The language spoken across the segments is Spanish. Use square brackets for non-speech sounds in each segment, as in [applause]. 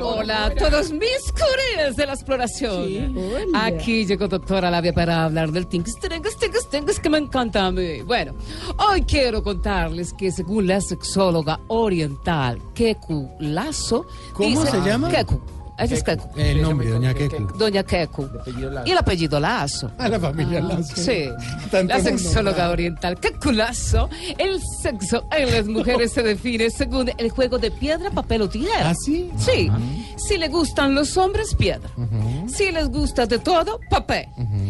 Hola a todos mis coreas de la exploración. Aquí llegó doctora Labia para hablar del tingus, tingus, tingus, tingus que me encanta a mí. Bueno, hoy quiero contarles que según la sexóloga oriental Keku Lazo... ¿Cómo se llama? Keku. Ella es Keku. El nombre, doña Keku. Doña Keku. Y el apellido Lazo. A la familia Lazo. Sí, [laughs] la sexóloga oriental. ¡Qué culazo! El sexo en las mujeres se define según el juego de piedra, papel o tijera. ¿Ah, sí? Sí. Si le gustan los hombres, piedra. Si les gusta de todo, papel.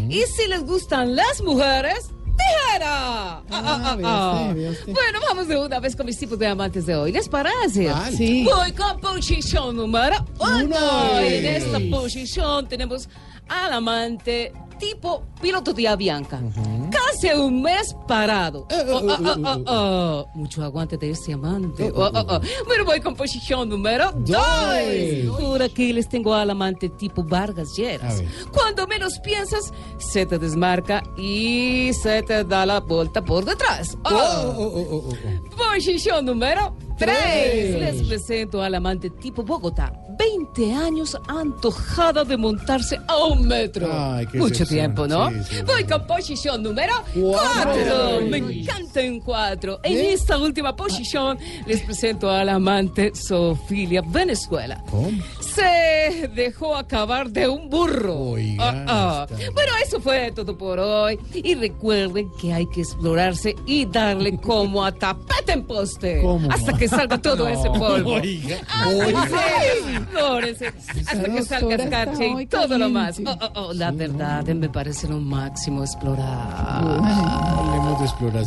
Y si les gustan las mujeres, Ah, ah, ah, vea ah. usted, vea usted. Bueno, vamos de una vez con mis tipos de amantes de hoy. ¿Les parece? Vale. Sí. Voy con posición número uno. Uno. En esta posición tenemos al amante tipo piloto de Avianca. Casi un mes parado. Eh, Oh, oh, oh, oh, oh. Mucho aguante de ese amante. Oh. Bueno, voy con posición número dos. Por aquí les tengo al amante tipo Vargas Lleras. Cuando menos piensas, se te desmarca y se te da la vuelta por detrás. Posición número 3. Tres. Les presento al amante tipo Bogotá. 20 años antojada de montarse a un metro. Ay, qué Mucho excepción. tiempo, ¿no? Sí, sí, Voy sí. con posición número Cuatro. 4. Me encanta en 4. En ¿Eh? esta última posición les presento al amante Sofilia Venezuela. ¿Cómo? Se dejó acabar de un burro. Ah, ah. Bueno, eso fue todo por hoy. Y recuerden que hay que explorarse y darle como a tapete en poste. ¿Cómo? Hasta que salga todo [laughs] ese polvo. Oiga, Ay, oiga. sí, explórense. Hasta que salga escarcha y todo lo más. Oh, oh, oh, la verdad, me parece lo máximo explorar. Hablemos de exploración.